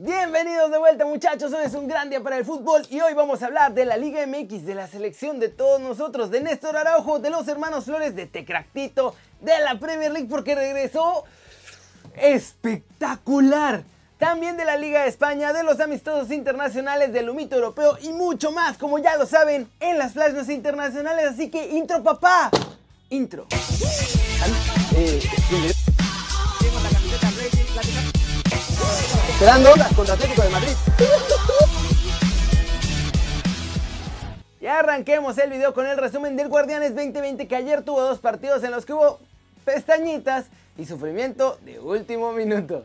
Bienvenidos de vuelta muchachos, hoy es un gran día para el fútbol y hoy vamos a hablar de la Liga MX, de la selección de todos nosotros, de Néstor Araujo, de los hermanos Flores, de Tecractito, de la Premier League porque regresó espectacular. También de la Liga de España, de los amistosos internacionales, del humito europeo y mucho más, como ya lo saben, en las flashes internacionales. Así que intro papá, intro. Esperando contra Atlético de Madrid. Y arranquemos el video con el resumen del Guardianes 2020 que ayer tuvo dos partidos en los que hubo pestañitas y sufrimiento de último minuto.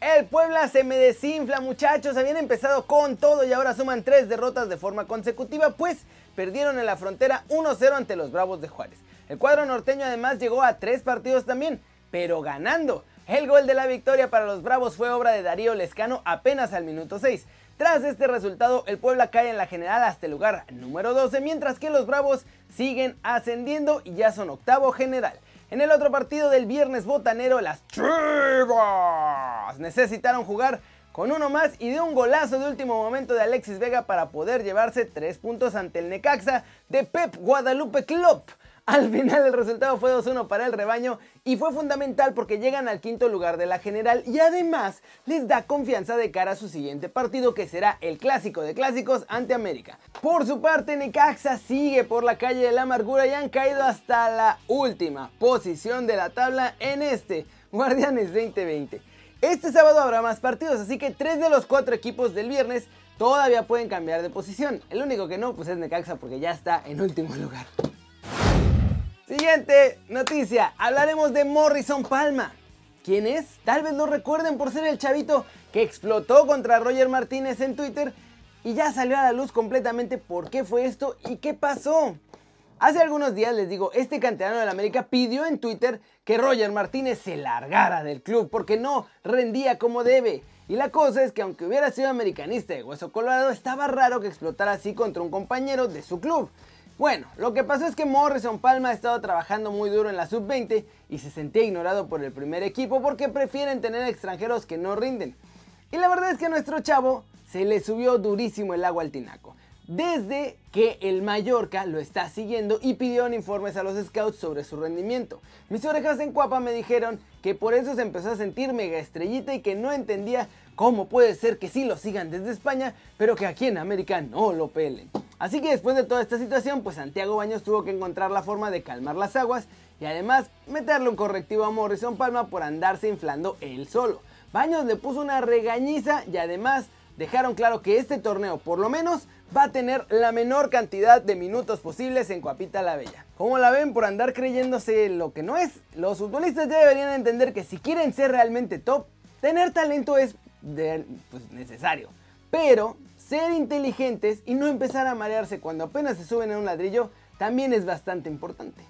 El Puebla se me desinfla muchachos, habían empezado con todo y ahora suman tres derrotas de forma consecutiva pues perdieron en la frontera 1-0 ante los Bravos de Juárez. El cuadro norteño además llegó a tres partidos también, pero ganando. El gol de la victoria para los Bravos fue obra de Darío Lescano apenas al minuto 6. Tras este resultado, el Puebla cae en la general hasta el lugar número 12, mientras que los Bravos siguen ascendiendo y ya son octavo general. En el otro partido del viernes botanero, las Chivas necesitaron jugar con uno más y de un golazo de último momento de Alexis Vega para poder llevarse tres puntos ante el Necaxa de Pep Guadalupe Club. Al final el resultado fue 2-1 para el rebaño y fue fundamental porque llegan al quinto lugar de la general y además les da confianza de cara a su siguiente partido que será el clásico de clásicos ante América. Por su parte Necaxa sigue por la calle de la amargura y han caído hasta la última posición de la tabla en este Guardianes 2020. Este sábado habrá más partidos, así que tres de los cuatro equipos del viernes todavía pueden cambiar de posición. El único que no, pues es Necaxa porque ya está en último lugar. Siguiente noticia, hablaremos de Morrison Palma. ¿Quién es? Tal vez lo recuerden por ser el chavito que explotó contra Roger Martínez en Twitter y ya salió a la luz completamente por qué fue esto y qué pasó. Hace algunos días les digo, este canterano del América pidió en Twitter que Roger Martínez se largara del club porque no rendía como debe. Y la cosa es que aunque hubiera sido americanista de hueso colorado, estaba raro que explotara así contra un compañero de su club. Bueno, lo que pasó es que Morrison Palma ha estado trabajando muy duro en la sub-20 y se sentía ignorado por el primer equipo porque prefieren tener extranjeros que no rinden. Y la verdad es que a nuestro chavo se le subió durísimo el agua al tinaco. Desde que el Mallorca lo está siguiendo y pidieron informes a los scouts sobre su rendimiento. Mis orejas en cuapa me dijeron que por eso se empezó a sentir mega estrellita y que no entendía cómo puede ser que sí lo sigan desde España, pero que aquí en América no lo pelen. Así que después de toda esta situación, pues Santiago Baños tuvo que encontrar la forma de calmar las aguas y además meterle un correctivo a Morrison Palma por andarse inflando él solo. Baños le puso una regañiza y además dejaron claro que este torneo por lo menos va a tener la menor cantidad de minutos posibles en Coapita la Bella. ¿Cómo la ven por andar creyéndose lo que no es? Los futbolistas ya deberían entender que si quieren ser realmente top, tener talento es pues, necesario. Pero ser inteligentes y no empezar a marearse cuando apenas se suben en un ladrillo también es bastante importante.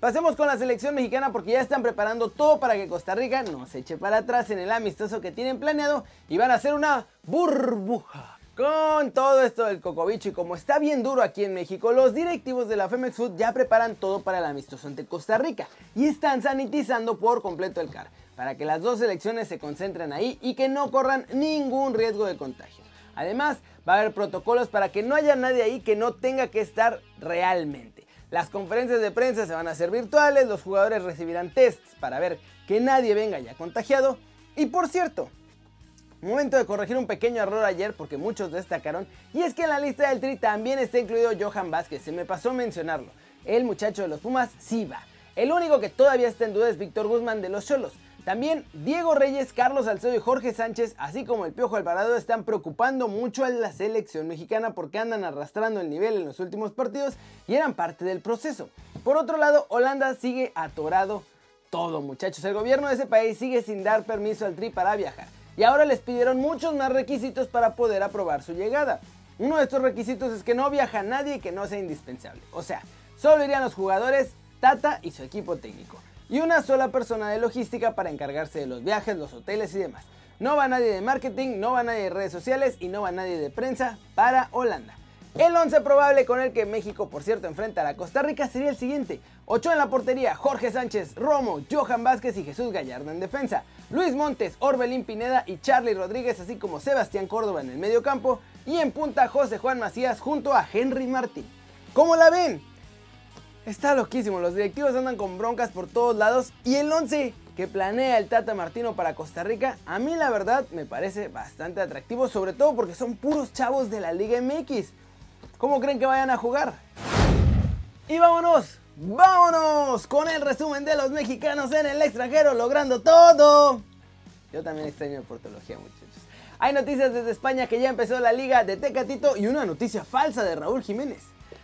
Pasemos con la selección mexicana porque ya están preparando todo para que Costa Rica no se eche para atrás en el amistoso que tienen planeado y van a hacer una burbuja. Con todo esto del cocobicho y como está bien duro aquí en México, los directivos de la Femex Food ya preparan todo para el amistoso ante Costa Rica y están sanitizando por completo el CAR para que las dos selecciones se concentren ahí y que no corran ningún riesgo de contagio. Además, va a haber protocolos para que no haya nadie ahí que no tenga que estar realmente. Las conferencias de prensa se van a hacer virtuales, los jugadores recibirán tests para ver que nadie venga ya contagiado. Y por cierto, momento de corregir un pequeño error ayer porque muchos destacaron, y es que en la lista del Tri también está incluido Johan Vázquez, se me pasó mencionarlo. El muchacho de los Pumas sí va. El único que todavía está en duda es Víctor Guzmán de los Cholos. También Diego Reyes, Carlos Salcedo y Jorge Sánchez, así como el Piojo Alvarado, están preocupando mucho a la selección mexicana porque andan arrastrando el nivel en los últimos partidos y eran parte del proceso. Por otro lado, Holanda sigue atorado todo, muchachos. El gobierno de ese país sigue sin dar permiso al Tri para viajar y ahora les pidieron muchos más requisitos para poder aprobar su llegada. Uno de estos requisitos es que no viaja nadie que no sea indispensable. O sea, solo irían los jugadores, Tata y su equipo técnico y una sola persona de logística para encargarse de los viajes, los hoteles y demás. No va nadie de marketing, no va nadie de redes sociales y no va nadie de prensa para Holanda. El 11 probable con el que México, por cierto, enfrenta a Costa Rica sería el siguiente. 8 en la portería, Jorge Sánchez, Romo, Johan Vázquez y Jesús Gallardo en defensa. Luis Montes, Orbelín Pineda y Charlie Rodríguez, así como Sebastián Córdoba en el medio campo. Y en punta José Juan Macías junto a Henry Martín. ¿Cómo la ven? Está loquísimo, los directivos andan con broncas por todos lados y el 11 que planea el Tata Martino para Costa Rica, a mí la verdad me parece bastante atractivo, sobre todo porque son puros chavos de la Liga MX. ¿Cómo creen que vayan a jugar? Y vámonos, vámonos con el resumen de los mexicanos en el extranjero logrando todo. Yo también extraño portología, muchachos. Hay noticias desde España que ya empezó la liga de Tecatito y una noticia falsa de Raúl Jiménez.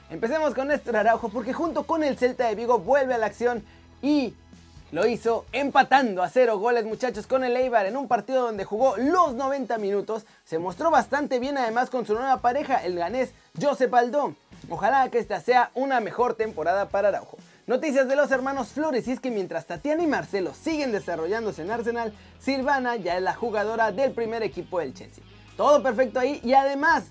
Empecemos con Néstor Araujo porque junto con el Celta de Vigo vuelve a la acción y lo hizo empatando a cero goles muchachos con el Eibar en un partido donde jugó los 90 minutos. Se mostró bastante bien además con su nueva pareja, el ganés Josep Aldón. Ojalá que esta sea una mejor temporada para Araujo. Noticias de los hermanos Flores y es que mientras Tatiana y Marcelo siguen desarrollándose en Arsenal, Silvana ya es la jugadora del primer equipo del Chelsea. Todo perfecto ahí y además,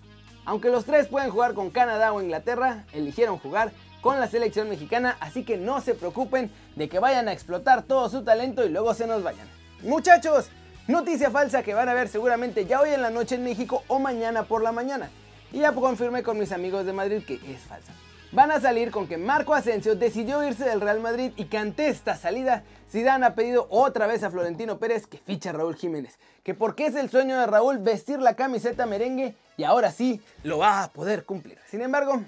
aunque los tres pueden jugar con Canadá o Inglaterra, eligieron jugar con la selección mexicana, así que no se preocupen de que vayan a explotar todo su talento y luego se nos vayan. Muchachos, noticia falsa que van a ver seguramente ya hoy en la noche en México o mañana por la mañana. Y ya confirmé con mis amigos de Madrid que es falsa. Van a salir con que Marco Asensio decidió irse del Real Madrid y que ante esta salida Zidane ha pedido otra vez a Florentino Pérez que ficha a Raúl Jiménez. Que porque es el sueño de Raúl vestir la camiseta merengue y ahora sí lo va a poder cumplir. Sin embargo,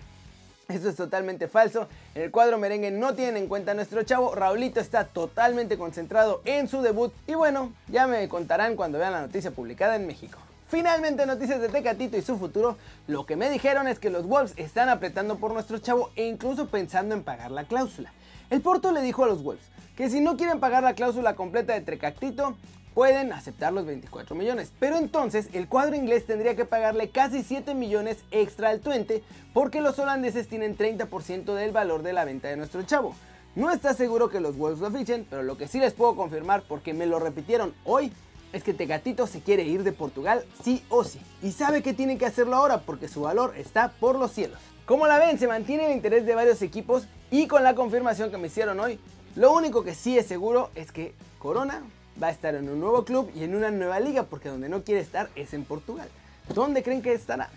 eso es totalmente falso. En el cuadro merengue no tienen en cuenta a nuestro chavo. Raulito está totalmente concentrado en su debut. Y bueno, ya me contarán cuando vean la noticia publicada en México. Finalmente, noticias de Tecatito y su futuro. Lo que me dijeron es que los Wolves están apretando por nuestro chavo e incluso pensando en pagar la cláusula. El Porto le dijo a los Wolves que si no quieren pagar la cláusula completa de Tecatito, pueden aceptar los 24 millones. Pero entonces el cuadro inglés tendría que pagarle casi 7 millones extra al Twente porque los holandeses tienen 30% del valor de la venta de nuestro chavo. No está seguro que los Wolves lo fichen, pero lo que sí les puedo confirmar porque me lo repitieron hoy es que Tegatito se quiere ir de Portugal sí o sí. Y sabe que tiene que hacerlo ahora porque su valor está por los cielos. Como la ven, se mantiene el interés de varios equipos y con la confirmación que me hicieron hoy, lo único que sí es seguro es que Corona va a estar en un nuevo club y en una nueva liga, porque donde no quiere estar es en Portugal. ¿Dónde creen que estará?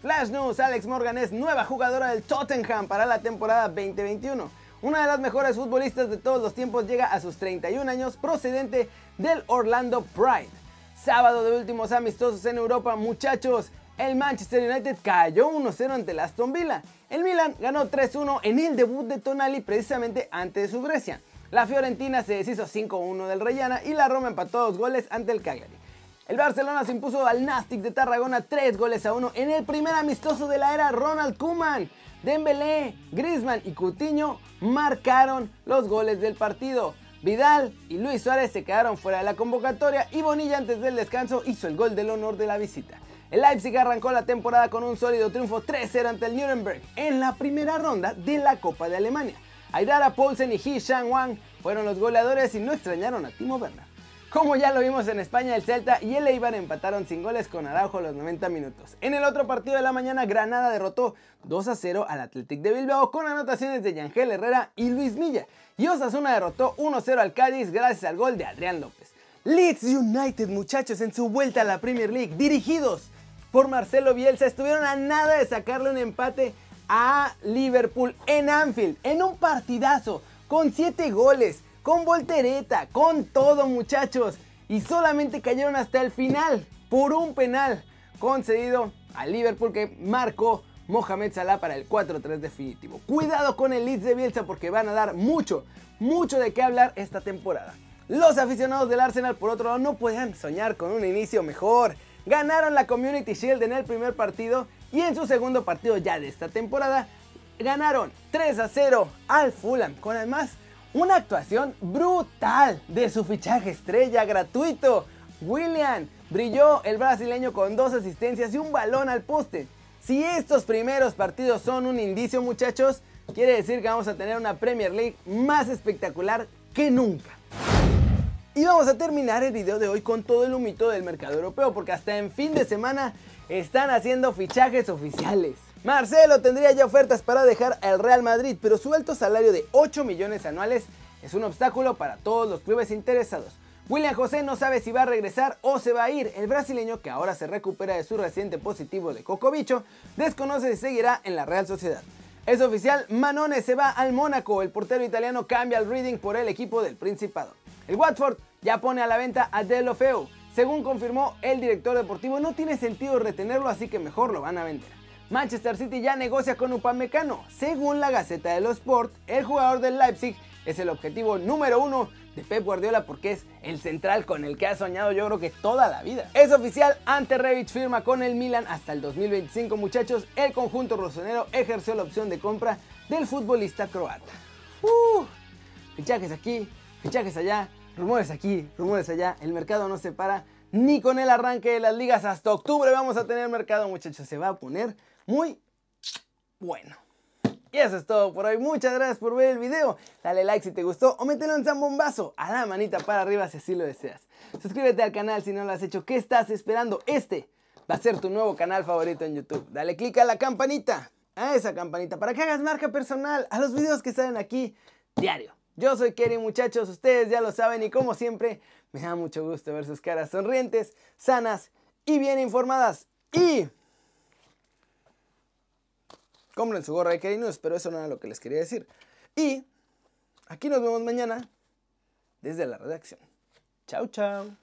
Flash News, Alex Morgan es nueva jugadora del Tottenham para la temporada 2021. Una de las mejores futbolistas de todos los tiempos llega a sus 31 años procedente del Orlando Pride. Sábado de últimos amistosos en Europa, muchachos, el Manchester United cayó 1-0 ante el Aston Villa. El Milan ganó 3-1 en el debut de Tonali precisamente ante su Grecia. La Fiorentina se deshizo 5-1 del Reyana y la Roma empató dos goles ante el Cagliari. El Barcelona se impuso al Nastic de Tarragona 3 goles a 1 en el primer amistoso de la era Ronald Koeman. Dembélé, Griezmann y Coutinho marcaron los goles del partido. Vidal y Luis Suárez se quedaron fuera de la convocatoria y Bonilla antes del descanso hizo el gol del honor de la visita. El Leipzig arrancó la temporada con un sólido triunfo 3-0 ante el Nuremberg en la primera ronda de la Copa de Alemania. Aidara Poulsen y He Shang Wang fueron los goleadores y no extrañaron a Timo Werner. Como ya lo vimos en España, el Celta y el Eibar empataron sin goles con Araujo los 90 minutos. En el otro partido de la mañana, Granada derrotó 2 a 0 al Athletic de Bilbao con anotaciones de Yangel Herrera y Luis Milla. Y Osasuna derrotó 1-0 al Cádiz gracias al gol de Adrián López. Leeds United, muchachos, en su vuelta a la Premier League, dirigidos por Marcelo Bielsa estuvieron a nada de sacarle un empate a Liverpool en Anfield, en un partidazo, con 7 goles, con voltereta, con todo muchachos. Y solamente cayeron hasta el final por un penal concedido a Liverpool que marcó Mohamed Salah para el 4-3 definitivo. Cuidado con el Leeds de Bielsa porque van a dar mucho, mucho de qué hablar esta temporada. Los aficionados del Arsenal por otro lado no pueden soñar con un inicio mejor ganaron la Community Shield en el primer partido y en su segundo partido ya de esta temporada ganaron 3 a 0 al Fulham con además una actuación brutal de su fichaje estrella gratuito. William brilló el brasileño con dos asistencias y un balón al poste. Si estos primeros partidos son un indicio muchachos, quiere decir que vamos a tener una Premier League más espectacular que nunca. Y vamos a terminar el video de hoy con todo el humito del mercado europeo, porque hasta en fin de semana están haciendo fichajes oficiales. Marcelo tendría ya ofertas para dejar al Real Madrid, pero su alto salario de 8 millones anuales es un obstáculo para todos los clubes interesados. William José no sabe si va a regresar o se va a ir. El brasileño, que ahora se recupera de su reciente positivo de Cocobicho, desconoce si seguirá en la Real Sociedad. Es oficial, Manone se va al Mónaco. El portero italiano cambia el Reading por el equipo del Principado. El Watford ya pone a la venta a Delofeu. Según confirmó el director deportivo, no tiene sentido retenerlo, así que mejor lo van a vender. Manchester City ya negocia con Upamecano. Según la Gaceta de los Sport, el jugador del Leipzig es el objetivo número uno de Pep Guardiola porque es el central con el que ha soñado yo creo que toda la vida. Es oficial, Ante Rebic firma con el Milan hasta el 2025 muchachos. El conjunto rosonero ejerció la opción de compra del futbolista croata. Uh, fichajes aquí, fichajes allá, rumores aquí, rumores allá. El mercado no se para ni con el arranque de las ligas. Hasta octubre vamos a tener mercado muchachos. Se va a poner muy bueno. Y eso es todo por hoy. Muchas gracias por ver el video. Dale like si te gustó o mételo en zambombazo a la manita para arriba si así lo deseas. Suscríbete al canal si no lo has hecho. ¿Qué estás esperando? Este va a ser tu nuevo canal favorito en YouTube. Dale click a la campanita, a esa campanita, para que hagas marca personal a los videos que salen aquí diario. Yo soy Kerry muchachos, ustedes ya lo saben y como siempre me da mucho gusto ver sus caras sonrientes, sanas y bien informadas. Y compren su gorra de Kerry News, pero eso no era lo que les quería decir. Y aquí nos vemos mañana desde la redacción. Chao, chao.